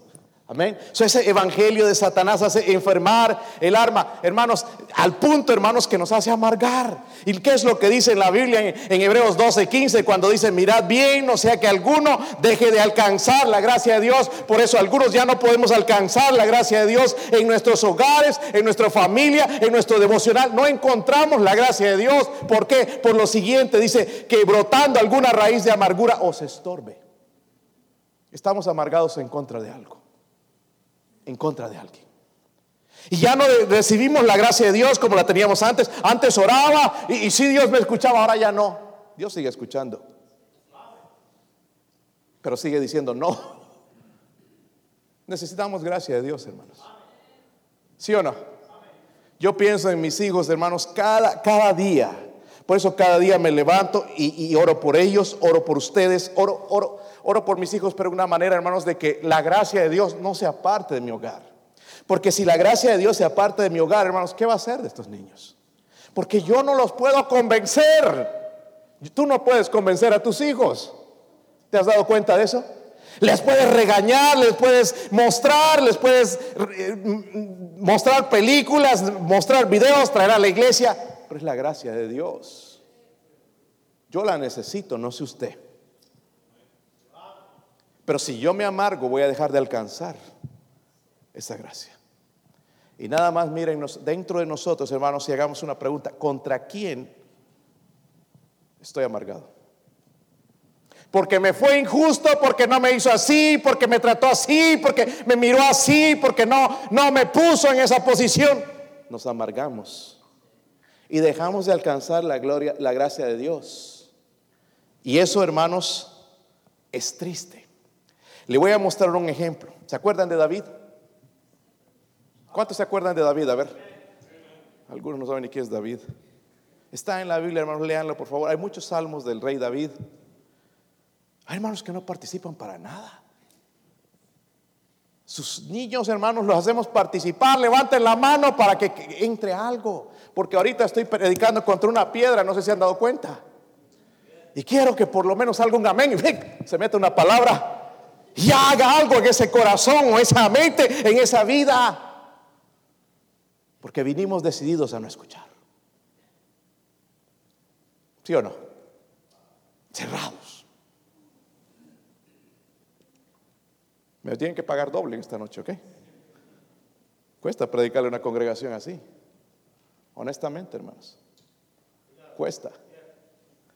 S1: Amén. ese evangelio de Satanás hace enfermar el alma, hermanos, al punto, hermanos, que nos hace amargar. ¿Y qué es lo que dice en la Biblia en, Hebreos 12, 15? Cuando dice, mirad bien, no sea que alguno deje de alcanzar la gracia de Dios. Por eso algunos ya no podemos alcanzar la gracia de Dios en nuestros hogares, en nuestra familia, en nuestro devocional. No encontramos la gracia de Dios. ¿Por qué? Por lo siguiente, dice que brotando alguna raíz de amargura os estorbe. Estamos amargados en contra de algo en contra de alguien. Y ya no recibimos la gracia de Dios como la teníamos antes. Antes oraba y, si Dios me escuchaba, ahora ya no. Dios sigue escuchando. Pero sigue diciendo no. Necesitamos gracia de Dios, hermanos. ¿Sí o no? Yo pienso en mis hijos, hermanos, cada, cada día. Por eso cada día me levanto y, oro por ellos, oro por ustedes, oro, oro, oro por mis hijos, pero de una manera, hermanos, de que la gracia de Dios no sea parte de mi hogar. Porque si la gracia de Dios sea parte de mi hogar, hermanos, ¿qué va a hacer de estos niños? Porque yo no los puedo convencer. Tú no puedes convencer a tus hijos. ¿Te has dado cuenta de eso? Les puedes regañar, les puedes mostrar, les puedes eh, mostrar películas, mostrar videos, traer a la iglesia, pero es la gracia de Dios. Yo la necesito, no sé usted. Pero si yo me amargo, voy a dejar de alcanzar esa gracia. Y nada más miren dentro de nosotros, hermanos, si hagamos una pregunta, ¿contra quién estoy amargado? Porque me fue injusto, porque no me hizo así, porque me trató así, porque me miró así, porque no, no me puso en esa posición. Nos amargamos y dejamos de alcanzar la gloria, la gracia de Dios. Y eso, hermanos, es triste. Le voy a mostrar un ejemplo. ¿Se acuerdan de David? ¿Cuántos se acuerdan de David? A ver. Algunos no saben ni quién es David. Está en la Biblia, hermanos, léanlo por favor. Hay muchos salmos del rey David. Hay hermanos que no participan para nada. Sus niños, hermanos, los hacemos participar. Levanten la mano para que entre algo. Porque ahorita estoy predicando contra una piedra, no sé si han dado cuenta. Y quiero que por lo menos salga un amén y se meta una palabra y haga algo en ese corazón o esa mente, en esa vida. Porque vinimos decididos a no escuchar. ¿Sí o no? Cerrados. Me tienen que pagar doble esta noche, ¿ok? Cuesta predicarle a una congregación así. Honestamente, hermanos. Cuesta.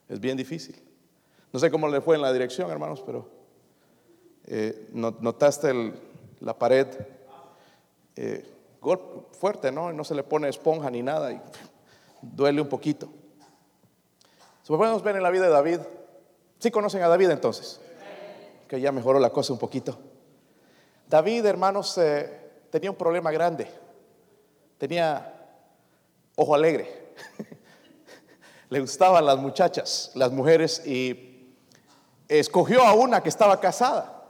S1: Es bien difícil. No sé cómo le fue en la dirección, hermanos, pero eh, notaste la pared eh, fuerte, ¿no? No se le pone esponja ni nada y duele un poquito. Si podemos ver en la vida de David. ¿Sí conocen a David entonces? Que ya mejoró la cosa un poquito. David, hermanos, eh, tenía un problema grande. Tenía ojo alegre. Le gustaban las muchachas, las mujeres, y escogió a una que estaba casada.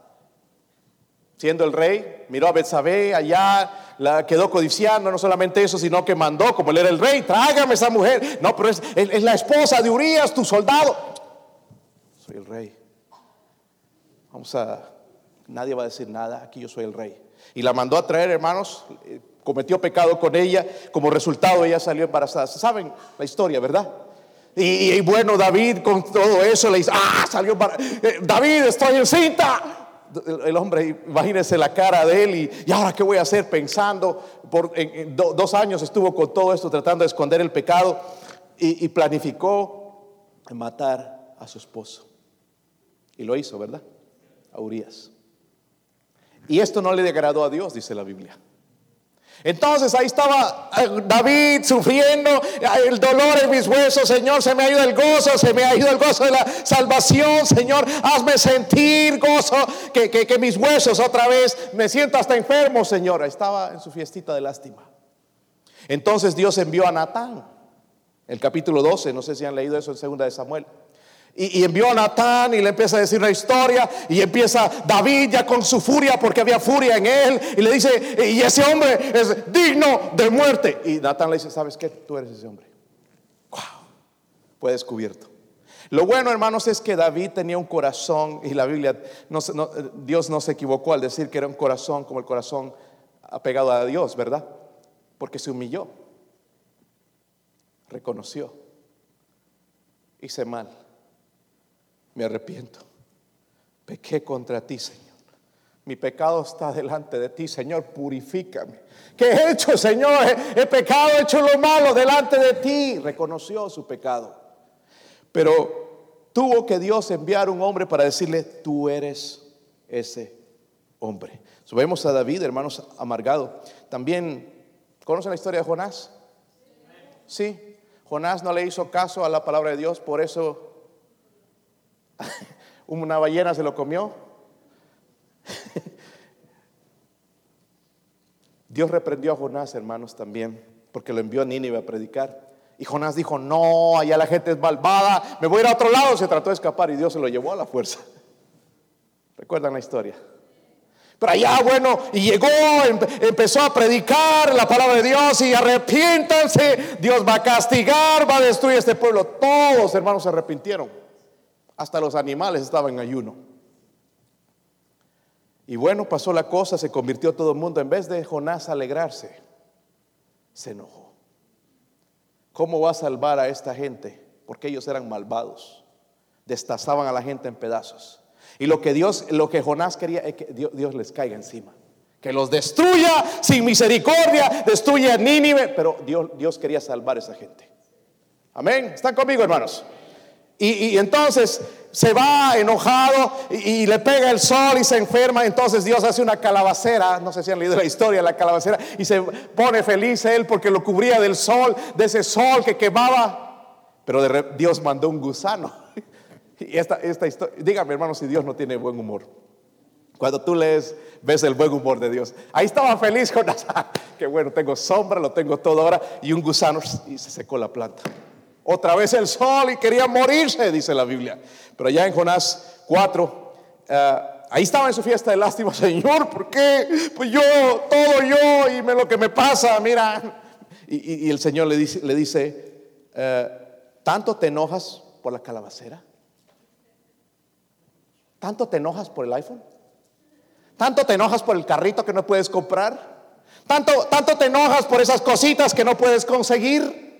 S1: Siendo el rey, miró a Betsabé allá, la quedó codiciando, no solamente eso, sino que mandó, como él era el rey, trágame esa mujer. No, pero es, es la esposa de Urias, tu soldado. Soy el rey. Vamos a, nadie va a decir nada, aquí yo soy el rey. Y la mandó a traer, hermanos, eh, cometió pecado con ella, como resultado ella salió embarazada. ¿Saben la historia, verdad? Y, bueno, David con todo eso le dice, ah, salió para... Eh, David, estoy encinta. El hombre, imagínense la cara de él y, ahora qué voy a hacer pensando, por dos años estuvo con todo esto tratando de esconder el pecado y, y planificó matar a su esposo. Y lo hizo, ¿verdad? A Urias. Y esto no le degradó a Dios, dice la Biblia. Entonces ahí estaba eh, David sufriendo el dolor en mis huesos, Señor, se me ha ido el gozo, se me ha ido el gozo de la salvación, Señor, hazme sentir gozo, que, que, mis huesos otra vez, me siento hasta enfermo, Señor. Estaba en su fiestita de lástima. Entonces Dios envió a Natán, el capítulo 12, no sé si han leído eso en segunda de Samuel. Y, envió a Natán y le empieza a decir una historia y empieza David ya con su furia porque había furia en él y le dice, y ese hombre es digno de muerte. Y Natán le dice, ¿sabes qué? Tú eres ese hombre. Wow, fue descubierto. Lo bueno, hermanos, es que David tenía un corazón y la Biblia, Dios no se equivocó al decir que era un corazón como el corazón apegado a Dios, ¿verdad? Porque se humilló, reconoció, hice mal me arrepiento. Pequé contra ti, Señor. Mi pecado está delante de ti, Señor, purifícame. ¿Qué he hecho, Señor? He, pecado, he hecho lo malo delante de ti. Reconoció su pecado. Pero tuvo que Dios enviar un hombre para decirle, tú eres ese hombre. Subemos a David, hermanos, amargado. También, ¿conocen la historia de Jonás? Sí. Jonás no le hizo caso a la palabra de Dios, por eso Una ballena se lo comió. Dios reprendió a Jonás, hermanos, también, porque lo envió a Nínive a predicar. Y Jonás dijo, no, allá la gente es malvada, me voy a ir a otro lado. Se trató de escapar y Dios se lo llevó a la fuerza. ¿Recuerdan la historia? Pero allá, bueno, y llegó, empezó a predicar la palabra de Dios y arrepiéntanse, Dios va a castigar, va a destruir este pueblo. Todos, hermanos, se arrepintieron. Hasta los animales estaban en ayuno. Y bueno, pasó la cosa, se convirtió todo el mundo. En vez de Jonás alegrarse, se enojó. ¿Cómo va a salvar a esta gente? Porque ellos eran malvados. Destazaban a la gente en pedazos. Y lo que Dios, lo que Jonás quería es que Dios, les caiga encima. Que los destruya sin misericordia, destruya a Nínive. Pero Dios, Dios quería salvar a esa gente. Amén. ¿Están conmigo, hermanos? Y, entonces se va enojado y, le pega el sol y se enferma. Entonces Dios hace una calabacera, no sé si han leído la historia la calabacera, y se pone feliz él porque lo cubría del sol, de ese sol que quemaba. Pero Dios mandó un gusano. Y esta, esta historia, dígame hermano si Dios no tiene buen humor. Cuando tú lees, ves el buen humor de Dios. Ahí estaba feliz con que bueno, tengo sombra, lo tengo todo ahora, y un gusano y se secó la planta. Otra vez el sol y quería morirse, dice la Biblia. Pero ya en Jonás 4, eh, ahí estaba en su fiesta de lástima, Señor, ¿por qué? Pues yo, todo yo y me, lo que me pasa, mira. Y, el Señor le dice, le dice eh, ¿tanto te enojas por la calabacera? ¿Tanto te enojas por el iPhone? Tanto te enojas por el carrito que no puedes comprar. Tanto, tanto te enojas por esas cositas que no puedes conseguir.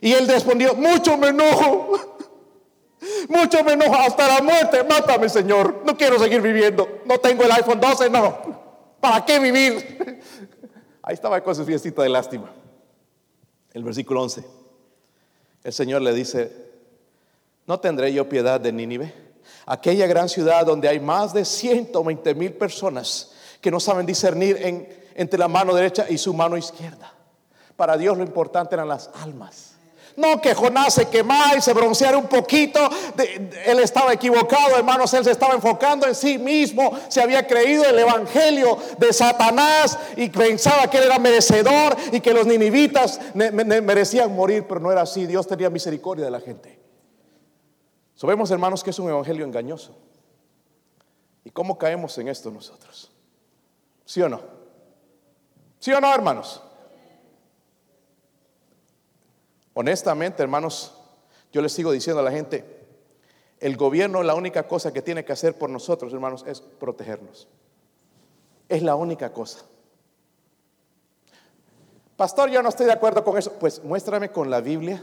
S1: Y él respondió, mucho me enojo. Mucho me enojo hasta la muerte. Mátame, Señor. No quiero seguir viviendo. No tengo el iPhone 12, no. ¿Para qué vivir? Ahí estaba con su fiestita de lástima. El versículo 11. El Señor le dice, ¿no tendré yo piedad de Nínive? Aquella gran ciudad donde hay más de 120 mil personas que no saben discernir entre la mano derecha y su mano izquierda. Para Dios lo importante eran las almas. No que Jonás se quemara y se bronceara un poquito. él estaba equivocado, hermanos. Él se estaba enfocando en sí mismo. Se había creído el evangelio de Satanás y pensaba que él era merecedor y que los ninivitas merecían morir, pero no era así. Dios tenía misericordia de la gente. Sabemos, hermanos, que es un evangelio engañoso. ¿Y cómo caemos en esto nosotros? ¿Sí o no? ¿Sí o no, hermanos? Honestamente, hermanos, yo les sigo diciendo a la gente, el gobierno la única cosa que tiene que hacer por nosotros, hermanos, es protegernos. Es la única cosa. Pastor, yo no estoy de acuerdo con eso. Pues muéstrame con la Biblia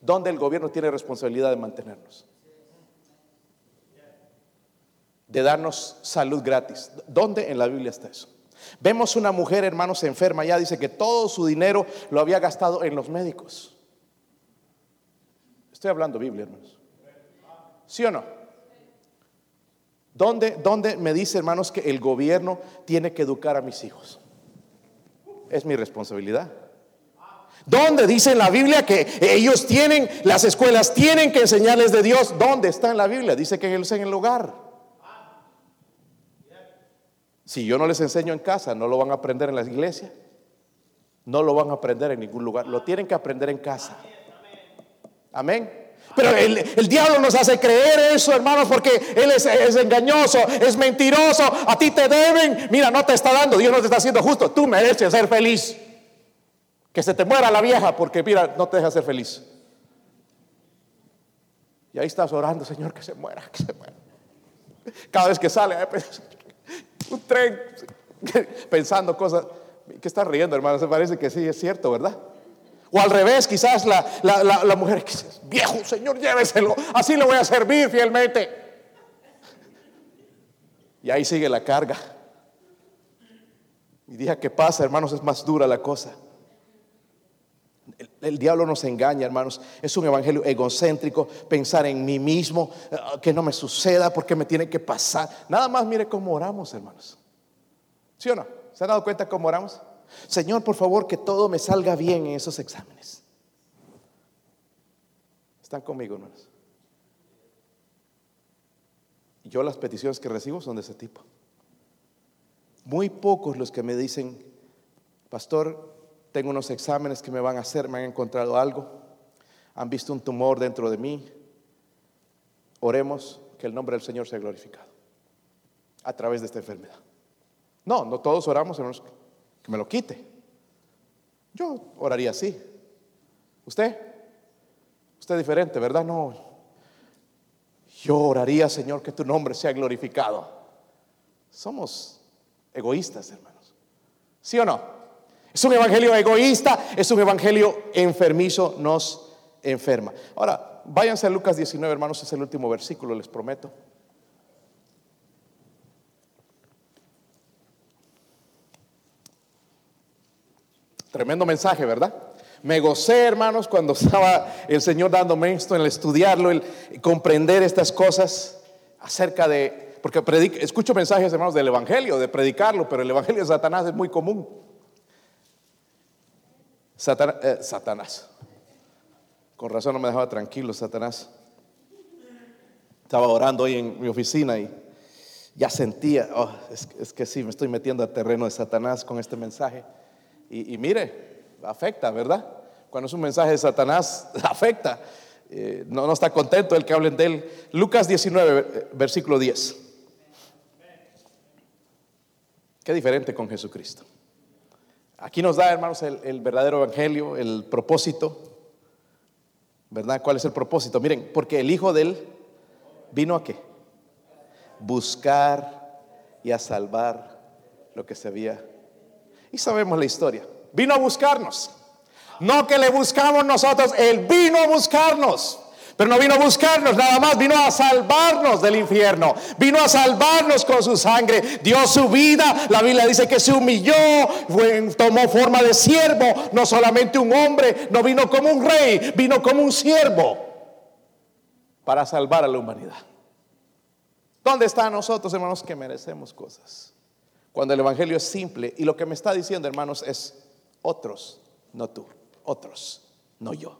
S1: donde el gobierno tiene responsabilidad de mantenernos. De darnos salud gratis. ¿Dónde en la Biblia está eso? Vemos una mujer, hermanos, enferma, ya dice que todo su dinero lo había gastado en los médicos. Estoy hablando Biblia, hermanos. ¿Sí o no? ¿Dónde, ¿Dónde me dice, hermanos, que el gobierno tiene que educar a mis hijos? Es mi responsabilidad. ¿Dónde dice en la Biblia que ellos tienen, las escuelas tienen que enseñarles de Dios? ¿Dónde está en la Biblia? Dice que es en el hogar. Si yo no les enseño en casa, no lo van a aprender en la iglesia. No lo van a aprender en ningún lugar. Lo tienen que aprender en casa. Amén. Pero el, diablo nos hace creer eso, hermanos, porque él es, es, engañoso, es mentiroso. A ti te deben. Mira, no te está dando. Dios no te está haciendo justo. Tú mereces ser feliz. Que se te muera la vieja porque, mira, no te deja ser feliz. Y ahí estás orando, Señor, que se muera, que se muera. Cada vez que sale, pues, un tren, pensando cosas. ¿Qué estás riendo, hermano? Se parece que sí, es cierto, ¿verdad? O al revés, quizás la, la, mujer que dice, viejo, Señor, lléveselo, así le voy a servir fielmente. Y ahí sigue la carga. Y día que pasa, hermanos, es más dura la cosa. El, diablo nos engaña, hermanos. Es un evangelio egocéntrico, pensar en mí mismo, eh, que no me suceda, porque me tiene que pasar. Nada más mire cómo oramos, hermanos. ¿Sí o no? ¿Se han dado cuenta cómo oramos? Señor, por favor, que todo me salga bien en esos exámenes. ¿Están conmigo, hermanos? Yo las peticiones que recibo son de ese tipo. Muy pocos los que me dicen, pastor, tengo unos exámenes que me van a hacer, me han encontrado algo, han visto un tumor dentro de mí. Oremos que el nombre del Señor sea glorificado a través de esta enfermedad. No, no todos oramos, hermanos, que me lo quite. Yo oraría así. ¿Usted? Usted es diferente, ¿verdad? No. Yo oraría, Señor, que tu nombre sea glorificado. Somos egoístas, hermanos. ¿Sí o no? Es un evangelio egoísta, es un evangelio enfermizo, nos enferma. Ahora, váyanse a Lucas 19, hermanos, es el último versículo, les prometo. Tremendo mensaje, ¿verdad? Me gocé, hermanos, cuando estaba el Señor dándome esto, el estudiarlo, el comprender estas cosas acerca de, porque escucho mensajes, hermanos, del Evangelio, de predicarlo, pero el Evangelio de Satanás es muy común. Eh, Satanás, Con razón no me dejaba tranquilo, Satanás. Estaba orando hoy en mi oficina y ya sentía, oh, es, que sí, me estoy metiendo al terreno de Satanás con este mensaje. Y, mire, afecta, ¿verdad? Cuando es un mensaje de Satanás, afecta. Eh, no, está contento el que hablen de él. Lucas 19, eh, versículo 10. Qué diferente con Jesucristo. Aquí nos da, hermanos, el, verdadero evangelio, el propósito. ¿Verdad? ¿Cuál es el propósito? Miren, porque el Hijo de Él vino a qué? Buscar y a salvar lo que se había. Y sabemos la historia. Vino a buscarnos. No que le buscamos nosotros, Él vino a buscarnos. Pero no vino a buscarnos nada más, vino a salvarnos del infierno, vino a salvarnos con su sangre, dio su vida. La Biblia dice que se humilló, tomó forma de siervo, no solamente un hombre, no vino como un rey, vino como un siervo para salvar a la humanidad. ¿Dónde están nosotros, hermanos, que merecemos cosas? Cuando el Evangelio es simple y lo que me está diciendo, hermanos, es otros, no tú, otros, no yo.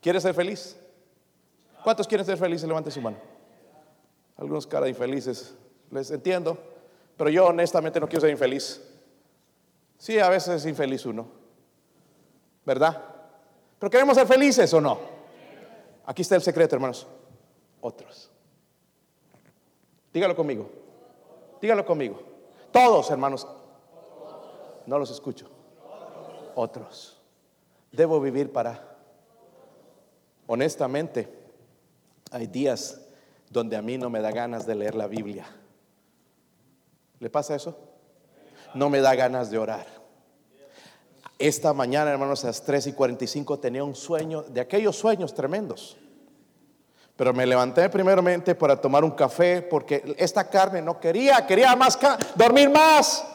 S1: ¿Quieres ser feliz? ¿Cuántos quieren ser felices? Levante su mano. Algunos cara infelices, les entiendo, pero yo honestamente no quiero ser infeliz. Sí, a veces es infeliz uno, ¿verdad? Pero queremos ser felices o no. Aquí está el secreto, hermanos. Otros. Dígalo conmigo. Dígalo conmigo. Todos, hermanos. No los escucho. Otros. Debo vivir para Honestamente, hay días donde a mí no me da ganas de leer la Biblia. ¿Le pasa eso? No me da ganas de orar. Esta mañana, hermanos, a las 3 y 45 tenía un sueño, de aquellos sueños tremendos. Pero me levanté primeramente para tomar un café porque esta carne no quería, quería más dormir más.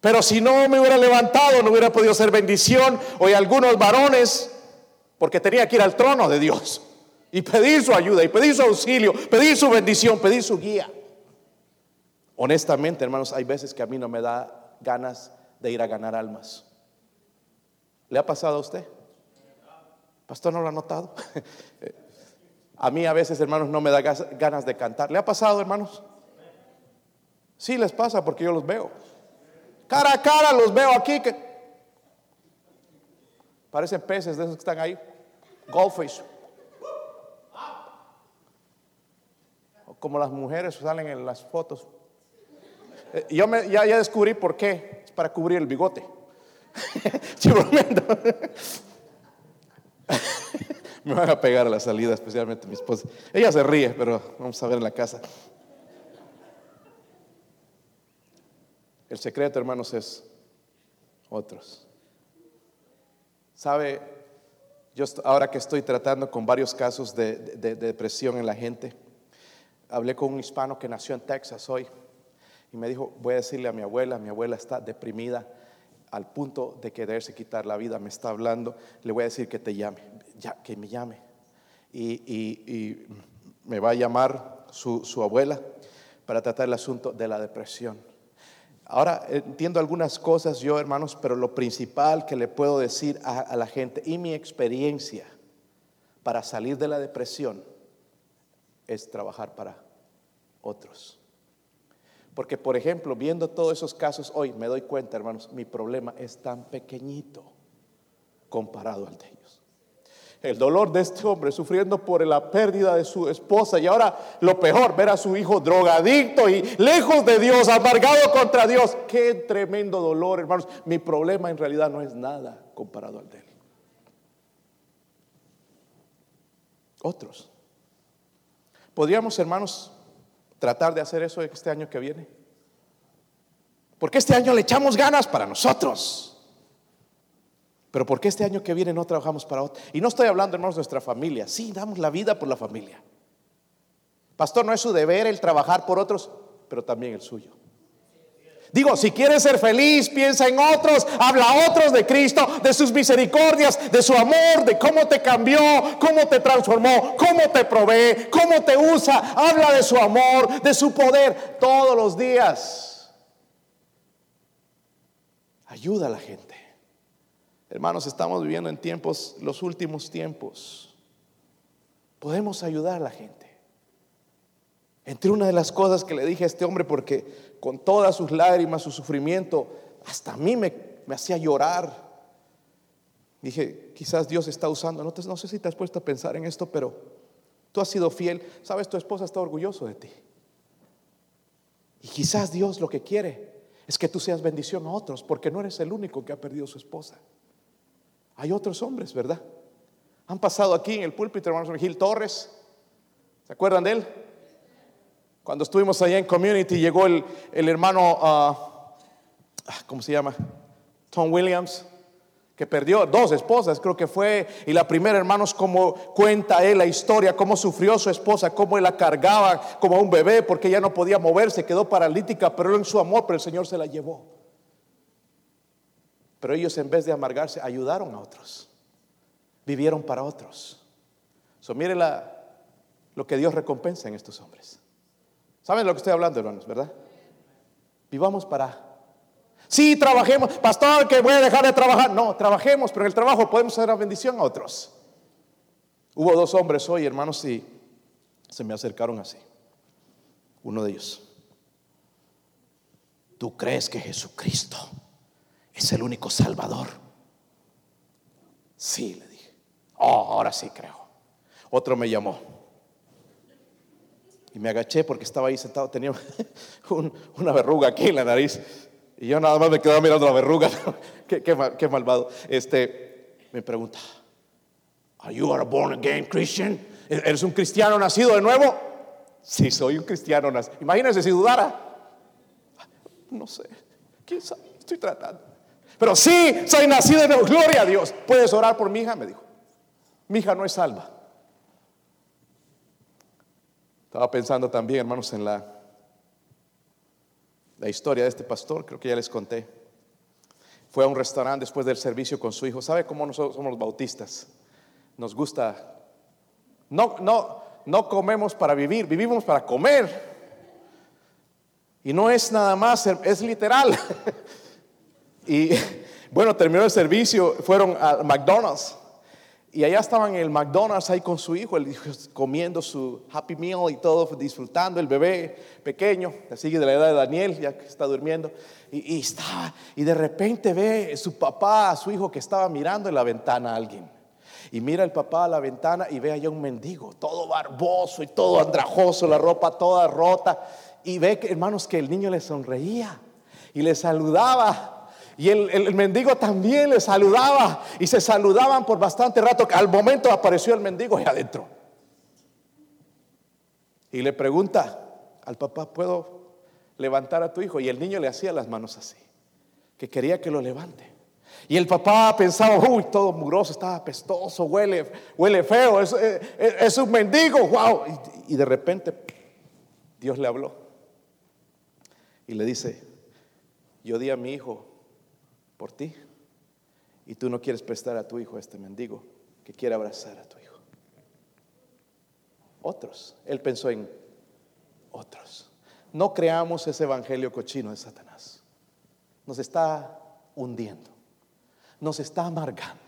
S1: Pero si no me hubiera levantado, no hubiera podido ser bendición. Hoy algunos varones porque tenía que ir al trono de Dios y pedir su ayuda, y pedir su auxilio, pedir su bendición, pedir su guía. Honestamente, hermanos, hay veces que a mí no me da ganas de ir a ganar almas. ¿Le ha pasado a usted? Pastor, ¿no lo ha notado? a mí a veces, hermanos, no me da ganas de cantar. ¿Le ha pasado, hermanos? Sí les pasa porque yo los veo. Cara a cara los veo aquí Parecen peces de esos que están ahí. Goldfish. Como las mujeres salen en las fotos. Eh, yo me, ya, ya descubrí por qué. Es para cubrir el bigote. me van a pegar a la salida, especialmente mi esposa. Ella se ríe, pero vamos a ver en la casa. El secreto, hermanos, es otros. Sabe, yo ahora que estoy tratando con varios casos de, depresión en la gente, hablé con un hispano que nació en Texas hoy y me dijo, voy a decirle a mi abuela, mi abuela está deprimida al punto de quererse quitar la vida, me está hablando, le voy a decir que te llame, que me llame. Y, me va a llamar su abuela para tratar el asunto de la depresión. Ahora entiendo algunas cosas yo, hermanos, pero lo principal que le puedo decir a, la gente y mi experiencia para salir de la depresión es trabajar para otros. Porque, por ejemplo, viendo todos esos casos hoy, me doy cuenta, hermanos, mi problema es tan pequeñito comparado al de ellos el dolor de este hombre sufriendo por la pérdida de su esposa y ahora lo peor, ver a su hijo drogadicto y lejos de Dios, amargado contra Dios. Qué tremendo dolor, hermanos. Mi problema en realidad no es nada comparado al de él. Otros. ¿Podríamos, hermanos, tratar de hacer eso este año que viene? Porque este año le echamos ganas para nosotros. Pero ¿por qué este año que viene no trabajamos para otro? Y no estoy hablando, hermanos, de nuestra familia. Sí, damos la vida por la familia. Pastor, no es su deber el trabajar por otros, pero también el suyo. Digo, si quieres ser feliz, piensa en otros, habla a otros de Cristo, de sus misericordias, de su amor, de cómo te cambió, cómo te transformó, cómo te provee, cómo te usa. Habla de su amor, de su poder todos los días. Ayuda a la gente. Hermanos, estamos viviendo en tiempos, los últimos tiempos. Podemos ayudar a la gente. Entre una de las cosas que le dije a este hombre, porque con todas sus lágrimas, su sufrimiento, hasta a mí me, hacía llorar. Dije, quizás Dios está usando, no, no sé si te has puesto a pensar en esto, pero tú has sido fiel. Sabes, tu esposa está orgulloso de ti. Y quizás Dios lo que quiere es que tú seas bendición a otros, porque no eres el único que ha perdido su esposa. Hay otros hombres, ¿verdad? Han pasado aquí en el púlpito, hermanos Gil Torres. ¿Se acuerdan de él? Cuando estuvimos allá en Community, llegó el, hermano, ah, ah, ¿cómo se llama? Tom Williams, que perdió dos esposas, creo que fue, y la primera, hermanos, como cuenta él la historia, cómo sufrió su esposa, cómo él la cargaba como un bebé, porque ella no podía moverse, quedó paralítica, pero en su amor, pero el Señor se la llevó. Pero ellos en vez de amargarse, ayudaron a otros, vivieron para otros. So, mire lo que Dios recompensa en estos hombres. ¿Saben lo que estoy hablando, hermanos, verdad? Vivamos para. Sí, trabajemos. Pastor, que voy a dejar de trabajar. No, trabajemos, pero en el trabajo podemos hacer la bendición a otros. Hubo dos hombres hoy, hermanos, y se me acercaron así. Uno de ellos. ¿Tú crees que Jesucristo es el único Salvador? Sí, le dije. Oh, ahora sí creo. Otro me llamó. Me agaché porque estaba ahí sentado, tenía una verruga aquí en la nariz. Y yo nada más me quedaba mirando la verruga. qué, malvado. Este, me pregunta, ¿Are you a born again Christian? ¿Eres un cristiano nacido de nuevo? Sí, soy un cristiano nacido. Imagínense si dudara. No sé, quién sabe, estoy tratando. Pero sí, soy nacido de nuevo. Gloria a Dios. ¿Puedes orar por mi hija? Me dijo. Mi hija no es salva. Estaba pensando también, hermanos, en la, la historia de este pastor, creo que ya les conté. Fue a un restaurante después del servicio con su hijo. ¿Sabe cómo nosotros somos los bautistas? Nos gusta, no, no, no comemos para vivir, vivimos para comer. Y no es nada más, es literal. y bueno, terminó el servicio, fueron a McDonald's. Y allá estaban en el McDonald's ahí con su hijo, el hijo comiendo su Happy Meal y todo, disfrutando, el bebé pequeño, así de la edad de Daniel, ya que está durmiendo. Y, y, y de repente ve su papá, a su hijo que estaba mirando en la ventana a alguien. Y mira el papá a la ventana y ve allá un mendigo, todo barboso y todo andrajoso, la ropa toda rota. Y ve, hermanos, que el niño le sonreía y le saludaba. Y el, mendigo también le saludaba y se saludaban por bastante rato. Al momento apareció el mendigo ahí adentro. Y le pregunta al papá, ¿puedo levantar a tu hijo? Y el niño le hacía las manos así, que quería que lo levante. Y el papá pensaba, uy, todo mugroso, estaba apestoso, huele, huele feo, es, un mendigo, wow. y de repente Dios le habló y le dice, yo di a mi hijo por ti. Y tú no quieres prestar a tu hijo a este mendigo que quiere abrazar a tu hijo. Otros. Él pensó en otros. No creamos ese evangelio cochino de Satanás. Nos está hundiendo. Nos está amargando.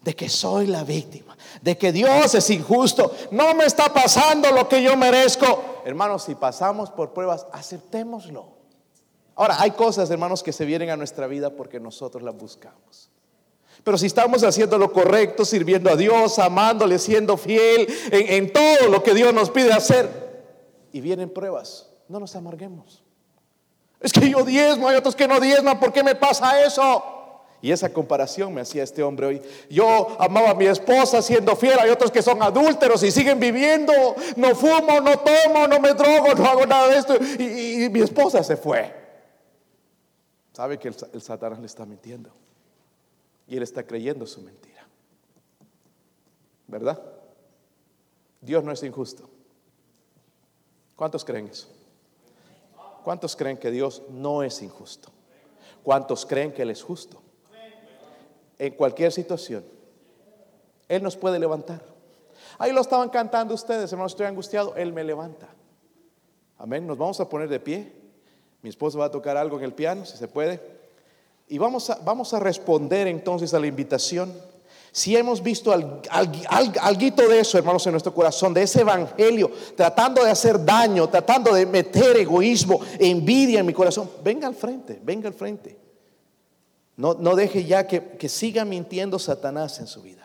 S1: De que soy la víctima. De que Dios es injusto. No me está pasando lo que yo merezco. Hermanos, si pasamos por pruebas, aceptémoslo. Ahora, hay cosas, hermanos, que se vienen a nuestra vida porque nosotros las buscamos. Pero si estamos haciendo lo correcto, sirviendo a Dios, amándole, siendo fiel en, todo lo que Dios nos pide hacer, y vienen pruebas, no nos amarguemos. Es que yo diezmo, hay otros que no diezman, ¿por qué me pasa eso? Y esa comparación me hacía este hombre hoy. Yo amaba a mi esposa siendo fiel, hay otros que son adúlteros y siguen viviendo. No fumo, no tomo, no me drogo, no hago nada de esto. y mi esposa se fue. Sabe que el, Satanás le está mintiendo. Y él está creyendo su mentira. ¿Verdad? Dios no es injusto. ¿Cuántos creen eso? ¿Cuántos creen que Dios no es injusto? ¿Cuántos creen que Él es justo? En cualquier situación, Él nos puede levantar. Ahí lo estaban cantando ustedes, hermano, estoy angustiado, Él me levanta. Amén, nos vamos a poner de pie. Mi esposo va a tocar algo en el piano, si se puede. Y vamos a, vamos a responder entonces a la invitación. Si hemos visto algo de eso, hermanos, en nuestro corazón, de ese evangelio, tratando de hacer daño, tratando de meter egoísmo, envidia en mi corazón, venga al frente, venga al frente. No, no deje ya que, que siga mintiendo Satanás en su vida.